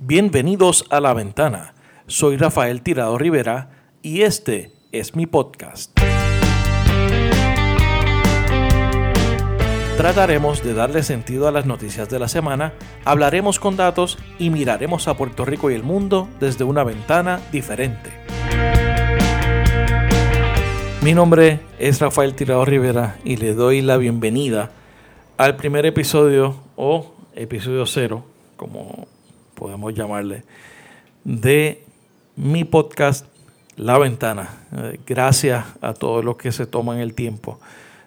Bienvenidos a La Ventana. Soy Rafael Tirado Rivera y este es mi podcast. Trataremos de darle sentido a las noticias de la semana, hablaremos con datos y miraremos a Puerto Rico y el mundo desde una ventana diferente. Mi nombre es Rafael Tirado Rivera y le doy la bienvenida al primer episodio o episodio cero, como podemos llamarle, de mi podcast La Ventana. Eh, gracias a todos los que se toman el tiempo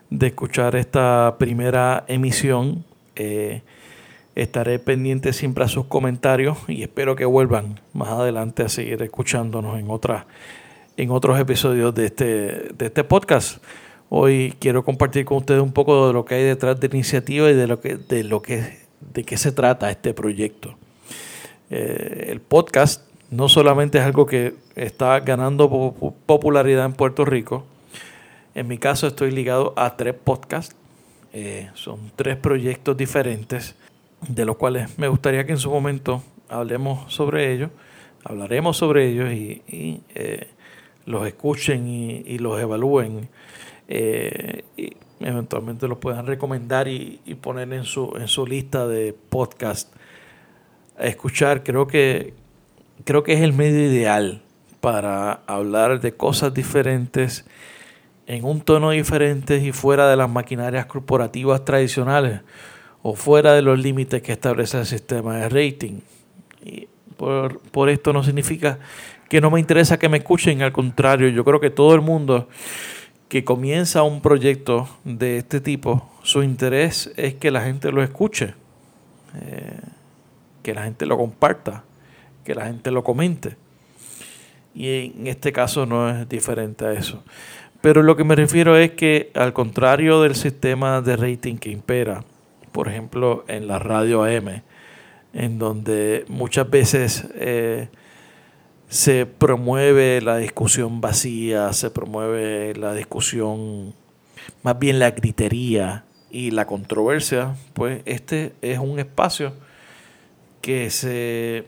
de escuchar esta primera emisión. Eh, estaré pendiente siempre a sus comentarios y espero que vuelvan más adelante a seguir escuchándonos en, otras, en otros episodios de este, de este podcast. Hoy quiero compartir con ustedes un poco de lo que hay detrás de la iniciativa y de lo que, de lo que, de qué se trata este proyecto. Eh, el podcast no solamente es algo que está ganando popularidad en Puerto Rico, en mi caso estoy ligado a tres podcasts, eh, son tres proyectos diferentes, de los cuales me gustaría que en su momento hablemos sobre ellos, hablaremos sobre ellos y, eh, los escuchen y, los evalúen y eventualmente los puedan recomendar y, poner en su, en su lista de escuchar, creo que, creo que es el medio ideal para hablar de cosas diferentes en un tono diferente y fuera de las maquinarias corporativas tradicionales o fuera de los límites que establece el sistema de rating. Y por, por, esto no significa que no me interesa que me escuchen, al contrario, yo creo que todo el mundo que comienza un proyecto de este tipo, su interés es que la gente lo escuche. Eh, que la gente lo comparta, que la gente lo comente. Y en este caso no es diferente a eso. Pero lo que me refiero es que al contrario del sistema de rating que impera, por ejemplo en la radio AM, en donde muchas veces eh, se promueve la discusión vacía, se promueve la discusión, más bien la gritería y la controversia, pues este es un espacio que se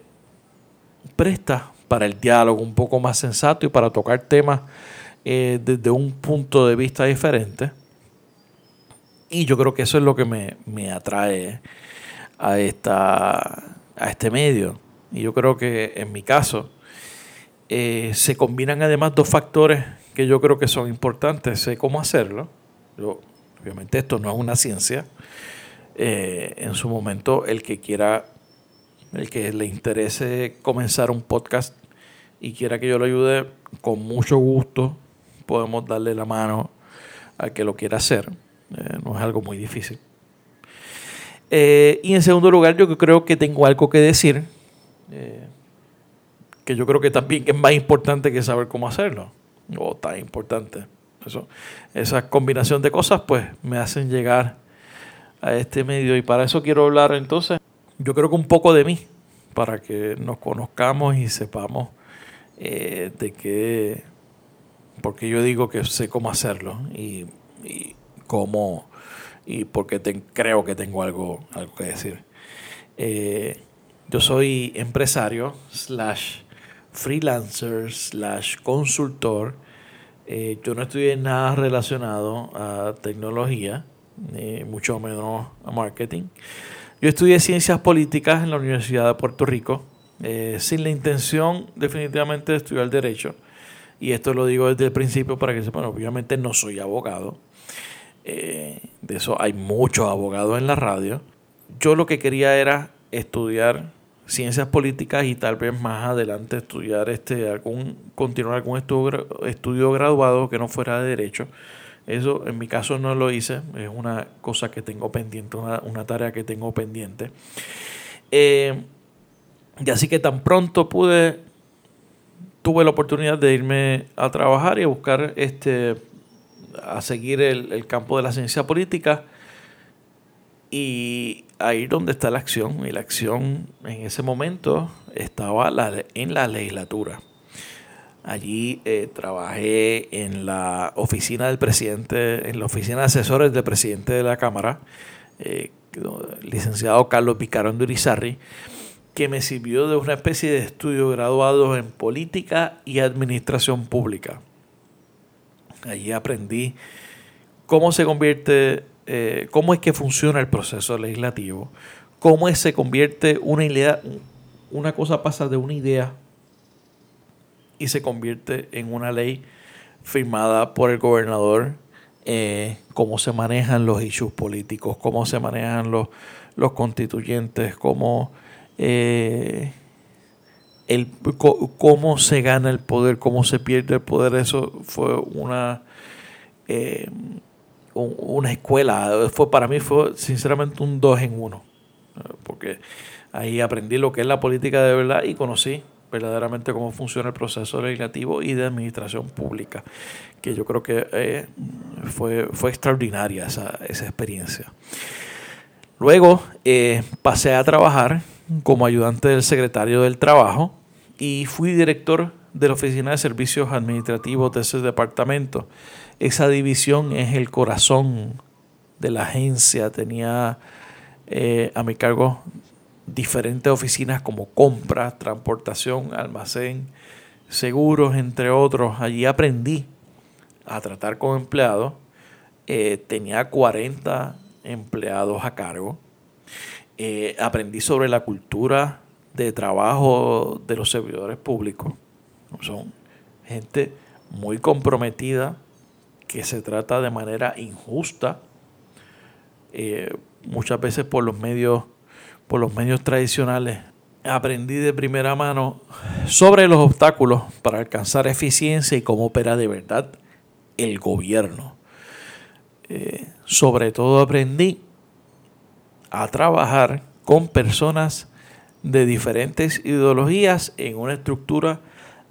presta para el diálogo un poco más sensato y para tocar temas eh, desde un punto de vista diferente. Y yo creo que eso es lo que me, atrae a, esta, a este medio. Y yo creo que en mi caso eh, se combinan además dos factores que yo creo que son importantes. Sé cómo hacerlo. obviamente esto no es una ciencia. Eh, en su momento el que quiera el que le interese comenzar un podcast y quiera que yo lo ayude, con mucho gusto podemos darle la mano al que lo quiera hacer. Eh, no es algo muy difícil. Eh, y en segundo lugar, yo creo que tengo algo que decir, eh, que yo creo que también es más importante que saber cómo hacerlo, o tan importante. Esa combinación de cosas, pues, me hacen llegar a este medio y para eso quiero hablar entonces yo creo que un poco de mí, para que nos conozcamos y sepamos eh, de qué, porque yo digo que sé cómo hacerlo y, cómo, y porque creo que tengo algo, algo que decir. Eh, yo soy empresario, slash freelancer, slash consultor. Eh, yo no estudié nada relacionado a tecnología, mucho menos a marketing. Yo estudié ciencias políticas en la Universidad de Puerto Rico, eh, sin la intención definitivamente de estudiar derecho. Y esto lo digo desde el principio para que sepan, obviamente no soy abogado. Eh, de eso hay muchos abogados en la radio. Yo lo que quería era estudiar ciencias políticas y tal vez más adelante estudiar este algún continuar algún estudio, estudio graduado que no fuera de derecho eso en mi caso no lo hice, es una cosa que tengo pendiente, una, tarea que tengo pendiente. Eh, y así que tan pronto pude, tuve la oportunidad de irme a trabajar y a buscar este, a seguir el, campo de la ciencia política y ahí donde está la acción. Y la acción en ese momento estaba en la legislatura. Allí eh, trabajé en la oficina del presidente, en la oficina de asesores del presidente de la Cámara, eh, licenciado Carlos Picarón Durizarri, que me sirvió de una especie de estudio graduado en política y administración pública. Allí aprendí cómo se convierte, eh, cómo es que funciona el proceso legislativo, cómo es, se convierte una idea, una cosa pasa de una idea y se convierte en una ley firmada por el gobernador, eh, cómo se manejan los issues políticos, cómo se manejan los, los constituyentes, cómo, eh, el, cómo se gana el poder, cómo se pierde el poder. Eso fue una, eh, una escuela. Fue, para mí fue sinceramente un dos en uno, porque ahí aprendí lo que es la política de verdad y conocí verdaderamente cómo funciona el proceso legislativo y de administración pública, que yo creo que eh, fue, fue extraordinaria esa, esa experiencia. Luego eh, pasé a trabajar como ayudante del secretario del Trabajo y fui director de la Oficina de Servicios Administrativos de ese departamento. Esa división es el corazón de la agencia. Tenía eh, a mi cargo diferentes oficinas como compras, transportación, almacén, seguros, entre otros. Allí aprendí a tratar con empleados. Eh, tenía 40 empleados a cargo. Eh, aprendí sobre la cultura de trabajo de los servidores públicos. Son gente muy comprometida, que se trata de manera injusta, eh, muchas veces por los medios por los medios tradicionales, aprendí de primera mano sobre los obstáculos para alcanzar eficiencia y cómo opera de verdad el gobierno. Eh, sobre todo aprendí a trabajar con personas de diferentes ideologías en una estructura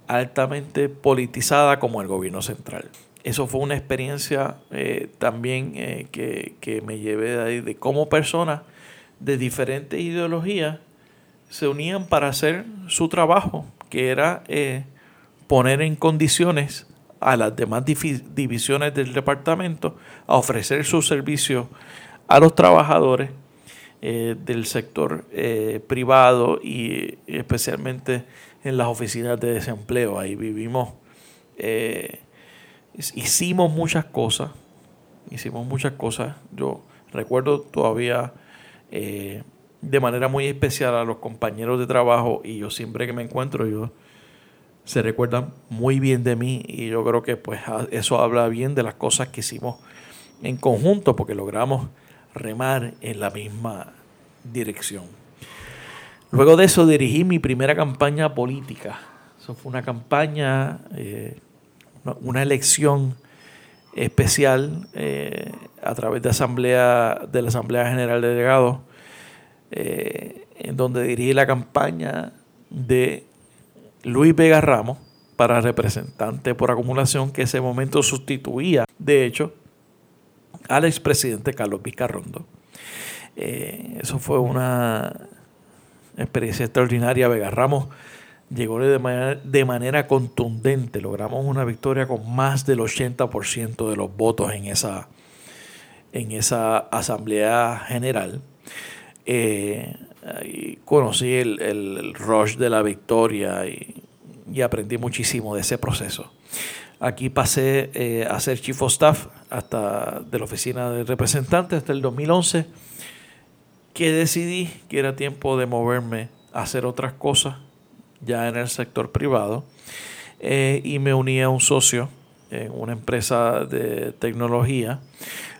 altamente politizada como el gobierno central. Eso fue una experiencia eh, también eh, que, que, me llevé de ahí, de cómo personas de diferentes ideologías se unían para hacer su trabajo, que era eh, poner en condiciones a las demás divisiones del departamento a ofrecer sus servicios a los trabajadores eh, del sector eh, privado y especialmente en las oficinas de desempleo. Ahí vivimos, hicimos muchas cosas, hicimos muchas cosas. Yo recuerdo todavía eh, de manera muy especial a los compañeros de trabajo y yo siempre que me encuentro, yo se recuerdan muy bien de mí y yo creo que pues eso habla bien de las cosas que hicimos en conjunto porque logramos remar en la misma dirección. Luego de eso dirigí mi primera campaña política. Eso fue una campaña, eh, una elección especial eh, a través de, asamblea, de la Asamblea General de Delegados, eh, en donde dirigí la campaña de Luis Vega Ramos para representante por acumulación, que ese momento sustituía, de hecho, al expresidente Carlos Vizcarrondo. Eh, eso fue una experiencia extraordinaria. Vega Ramos llegó de manera, de manera contundente. Logramos una victoria con más del 80% de los votos en esa, en esa asamblea general. Eh, conocí el, rush de la victoria y, aprendí muchísimo de ese proceso. Aquí pasé eh, a ser chief of staff hasta de la oficina de representantes hasta el 2011, que decidí que era tiempo de moverme a hacer otras cosas ya en el sector privado eh, y me uní a un socio en una empresa de tecnología.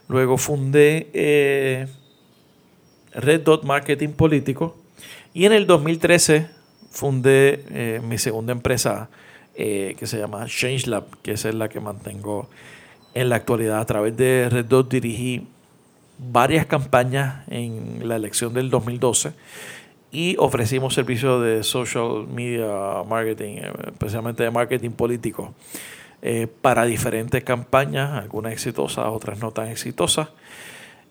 Luego fundé eh, Red Dot Marketing Político y en el 2013 fundé eh, mi segunda empresa que se llama ChangeLab, que es la que mantengo en la actualidad. A través de Red Dot dirigí varias campañas en la elección del 2012 y ofrecimos servicios de social media marketing, eh, especialmente de marketing político, eh, para diferentes campañas, algunas exitosas, otras no tan exitosas.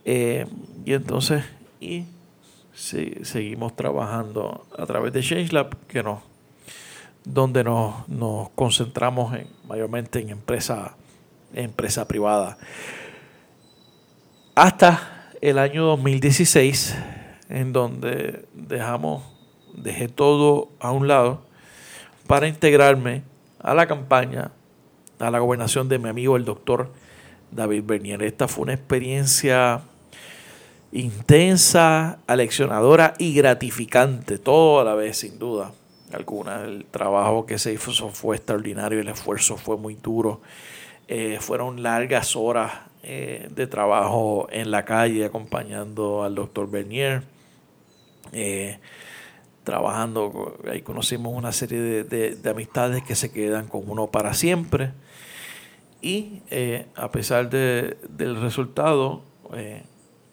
Eh, y entonces, y seguimos trabajando a través de ChangeLab, que no, donde nos, nos concentramos en, mayormente en empresa, empresa privada. Hasta el año 2016 en donde dejamos dejé todo a un lado para integrarme a la campaña, a la gobernación de mi amigo el doctor David Bernier. Esta fue una experiencia intensa, aleccionadora y gratificante, todo a la vez, sin duda alguna. El trabajo que se hizo fue extraordinario, el esfuerzo fue muy duro. Eh, fueron largas horas eh, de trabajo en la calle acompañando al doctor Bernier. Eh, trabajando, ahí conocimos una serie de, amistades que se quedan con uno para siempre. Y a pesar de, del resultado,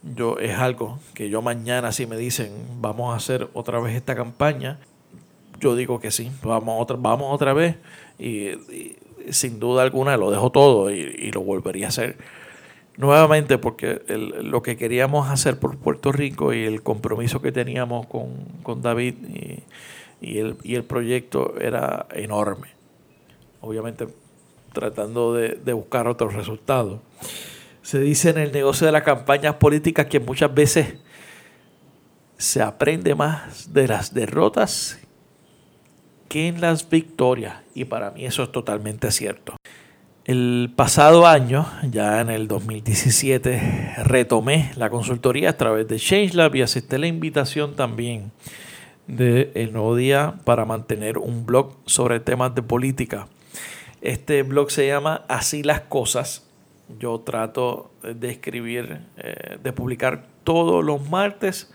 yo es algo que yo mañana si me dicen vamos a hacer otra vez esta campaña, yo digo que sí, vamos otra, vamos otra vez y, sin duda alguna lo dejo todo y, lo volvería a hacer nuevamente porque lo que queríamos hacer por Puerto Rico y el compromiso que teníamos con, David y, el, y el proyecto era enorme. Obviamente tratando de, de buscar otros resultados. Se dice en el negocio de las campañas políticas que muchas veces se aprende más de las derrotas que en las victorias. Y para mí eso es totalmente cierto. El pasado año, ya en el 2017, retomé la consultoría a través de ChangeLab y acepté la invitación también de El Nuevo Día para mantener un blog sobre temas de política. Este blog se llama Así las Cosas. Yo trato de escribir, eh, de publicar todos los martes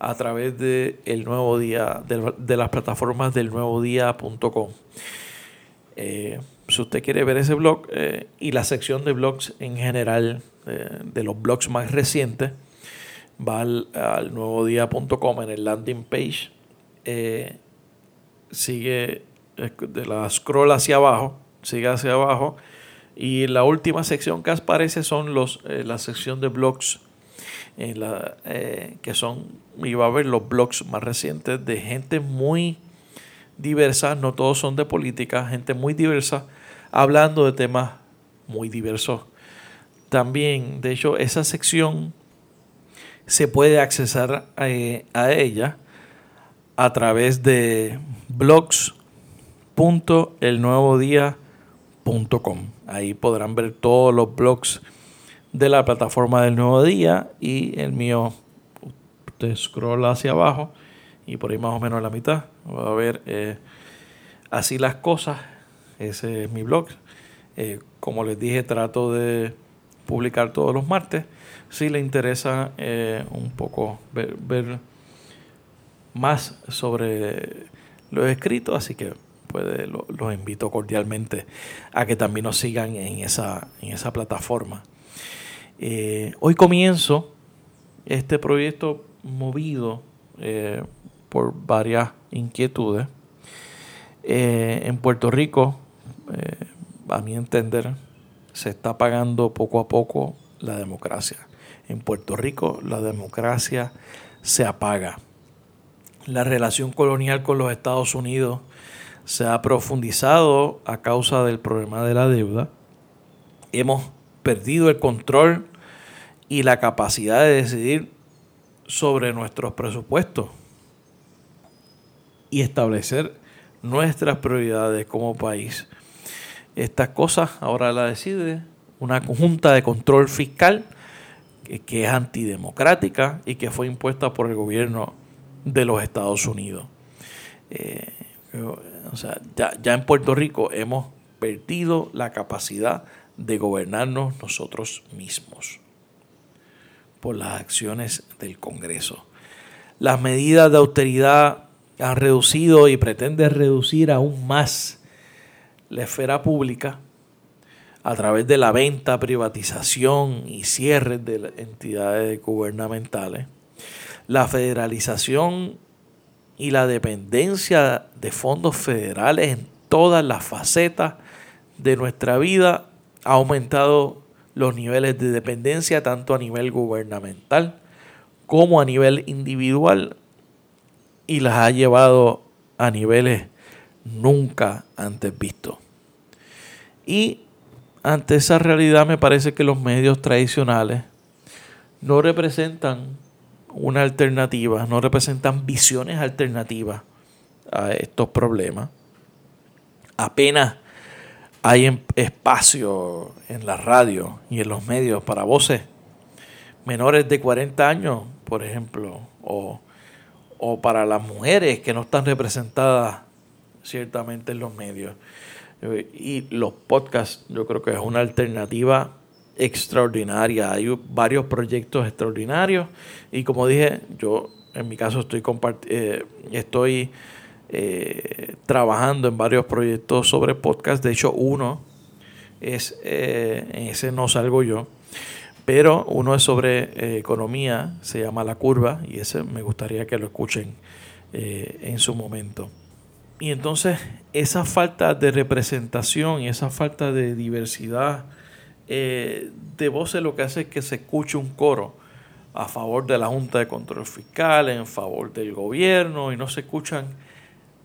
a través de el nuevo día, de, las plataformas del nuevo día.com. si usted quiere ver ese blog eh, y la sección de blogs en general, eh, de los blogs más recientes, va al, al nuevodía.com en el landing page, sigue de la scroll hacia abajo, sigue hacia abajo, y la última sección que aparece son los, la sección de blogs eh, que son, iba a ver los blogs más recientes de gente muy diversa, no todos son de política, gente muy diversa, hablando de temas muy diversos. También, de hecho, esa sección se puede accesar eh, a ella a través de blogs.elnuevodía.com. Ahí podrán ver todos los blogs de la plataforma del nuevo día y el mío, usted scroll hacia abajo y por ahí más o menos a la mitad va a ver eh, así las cosas. Ese es mi blog. Eh, como les dije, trato de publicar todos los martes. Si le interesa eh, un poco ver, más sobre lo escrito, así que los invito cordialmente a que también nos sigan en esa, en esa plataforma. Eh, hoy comienzo este proyecto movido por varias inquietudes. En Puerto Rico, a mi entender, se está apagando poco a poco la democracia. En Puerto Rico la democracia se apaga. La relación colonial con los Estados Unidos se ha profundizado a causa del problema de la deuda. Hemos perdido el control y la capacidad de decidir sobre nuestros presupuestos y establecer nuestras prioridades como país. Estas cosas ahora las decide una junta de control fiscal que, es antidemocrática y que fue impuesta por el gobierno de los Estados Unidos. Eh, o sea, ya, ya en Puerto Rico hemos perdido la capacidad de gobernarnos nosotros mismos por las acciones del Congreso. Las medidas de austeridad han reducido y pretenden reducir aún más la esfera pública a través de la venta, privatización y cierre de entidades gubernamentales, la federalización y la dependencia de fondos federales en todas las facetas de nuestra vida ha aumentado los niveles de dependencia tanto a nivel gubernamental como a nivel individual y las ha llevado a niveles nunca antes vistos. Y ante esa realidad me parece que los medios tradicionales no representan una alternativa, no representan visiones alternativas a estos problemas. Apenas hay em, espacio en la radio y en los medios para voces menores de 40 años, por ejemplo, o, o para las mujeres que no están representadas ciertamente en los medios. Y los podcasts yo creo que es una alternativa extraordinaria. Hay varios proyectos extraordinarios y como dije, yo en mi caso estoy, eh, estoy eh, trabajando en varios proyectos sobre podcast. De hecho, uno es, eh, ese no salgo yo, pero uno es sobre economía, se llama La Curva y ese me gustaría que lo escuchen en su momento. Y entonces esa falta de representación y esa falta de diversidad eh, de voces lo que hace es que se escuche un coro a favor de la Junta de Control Fiscal, en favor del gobierno, y no se escuchan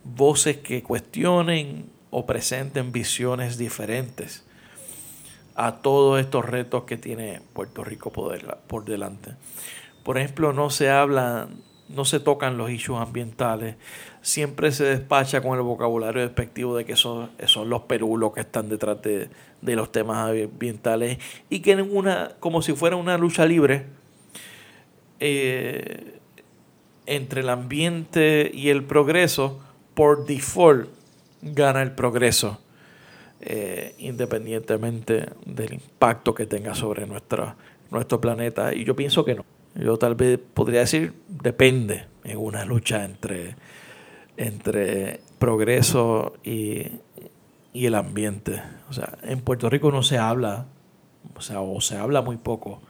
voces que cuestionen o presenten visiones diferentes a todos estos retos que tiene Puerto Rico por delante. Por ejemplo, no se habla no se tocan los issues ambientales, siempre se despacha con el vocabulario despectivo de que son, son los perulos que están detrás de, los temas ambientales y que en una, como si fuera una lucha libre eh, entre el ambiente y el progreso, por default gana el progreso, eh, independientemente del impacto que tenga sobre nuestra, nuestro planeta. Y yo pienso que no. Yo tal vez podría decir, depende, en una lucha entre, entre progreso y, el ambiente. O sea, en Puerto Rico no se habla, o sea, o se habla muy poco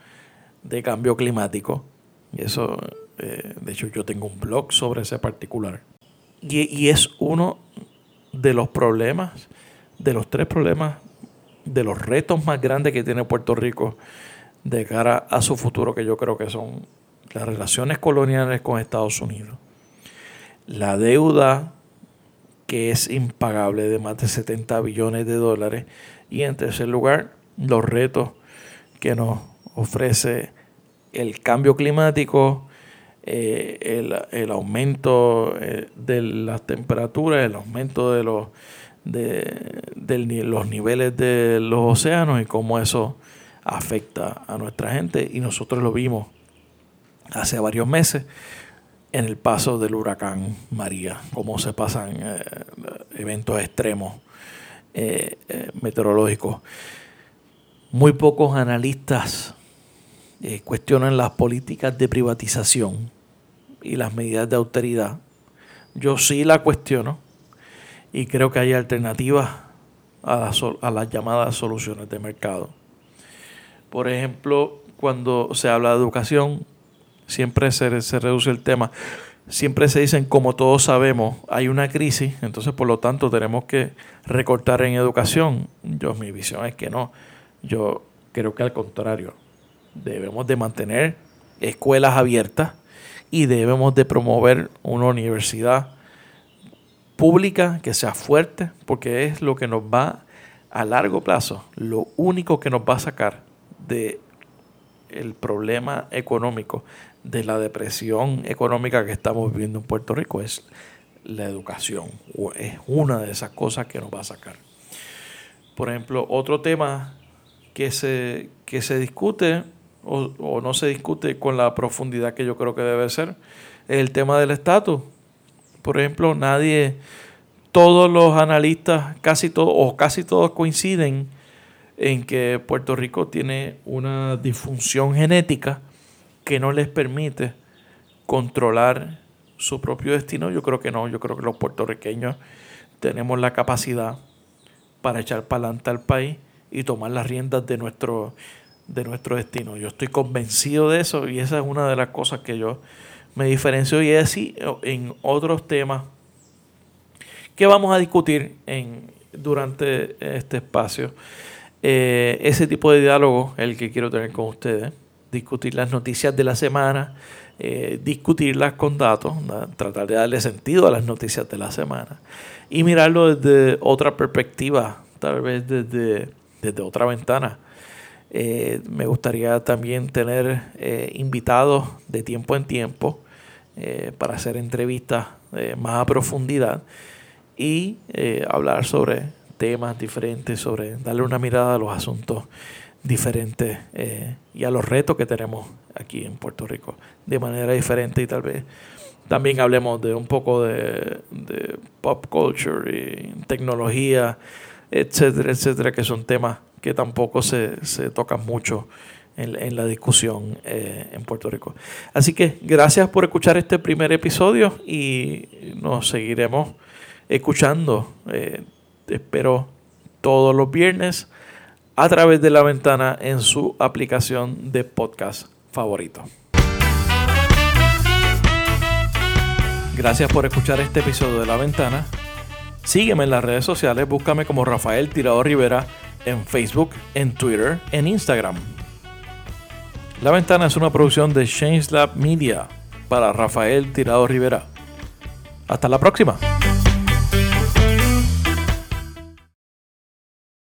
de cambio climático. Y eso, eh, de hecho, yo tengo un blog sobre ese particular. Y, y es uno de los problemas, de los tres problemas, de los retos más grandes que tiene Puerto Rico de cara a su futuro, que yo creo que son las relaciones coloniales con Estados Unidos, la deuda que es impagable de más de 70 billones de dólares. Y en tercer lugar los retos que nos ofrece el cambio climático, eh, el, aumento eh, de las temperaturas, el aumento de los, de, de los niveles de los océanos y cómo eso afecta a nuestra gente. Y nosotros lo vimos hace varios meses en el paso del huracán María, cómo se pasan eh, eventos extremos eh, eh, meteorológicos. Muy pocos analistas cuestionan las políticas de privatización y las medidas de austeridad. Yo sí la cuestiono y creo que hay alternativas a a las llamadas soluciones de mercado. Por ejemplo, cuando se habla de educación, siempre se, reduce el tema. Siempre se dicen, como todos sabemos, hay una crisis, entonces por lo tanto tenemos que recortar en educación. Yo, mi visión es que no. Yo creo que al contrario, debemos de mantener escuelas abiertas y debemos de promover una universidad pública que sea fuerte, porque es lo que nos va a largo plazo, lo único que nos va a sacar de el problema económico, de la depresión económica que estamos viviendo en Puerto Rico es la educación. Es una de esas cosas que nos va a sacar. Por ejemplo, otro tema que se, que se discute o, o no se discute con la profundidad que yo creo que debe ser es el tema del estatus. Por ejemplo, nadie, todos los analistas, casi todos o casi todos coinciden en que Puerto Rico tiene una disfunción genética que no les permite controlar su propio destino. Yo creo que no, yo creo que los puertorriqueños tenemos la capacidad para echar para adelante al país y tomar las riendas de nuestro, de nuestro destino. Yo estoy convencido de eso y esa es una de las cosas que yo me diferencio y es así en otros temas que vamos a discutir en, durante este espacio. Eh, ese tipo de diálogo el que quiero tener con ustedes. Discutir las noticias de la semana, eh, discutirlas con datos, tratar de darle sentido a las noticias de la semana y mirarlo desde otra perspectiva, tal vez desde, desde otra ventana. Eh, me gustaría también tener invitados de tiempo en tiempo para hacer entrevistas más a profundidad y hablar sobre temas diferentes, sobre darle una mirada a los asuntos diferentes y a los retos que tenemos aquí en Puerto Rico de manera diferente y tal vez también hablemos de un poco de, pop culture y tecnología, etcétera, etcétera, que son temas que tampoco se, se tocan mucho en, la discusión eh, en Puerto Rico. Así que gracias por escuchar este primer episodio y nos seguiremos escuchando, eh, espero, todos los viernes a través de la ventana en su aplicación de podcast favorito. Gracias por escuchar este episodio de La Ventana. Sígueme en las redes sociales, búscame como Rafael Tirado Rivera en Facebook, en Twitter, en Instagram. La Ventana es una producción de Change Lab Media para Rafael Tirado Rivera. Hasta la próxima.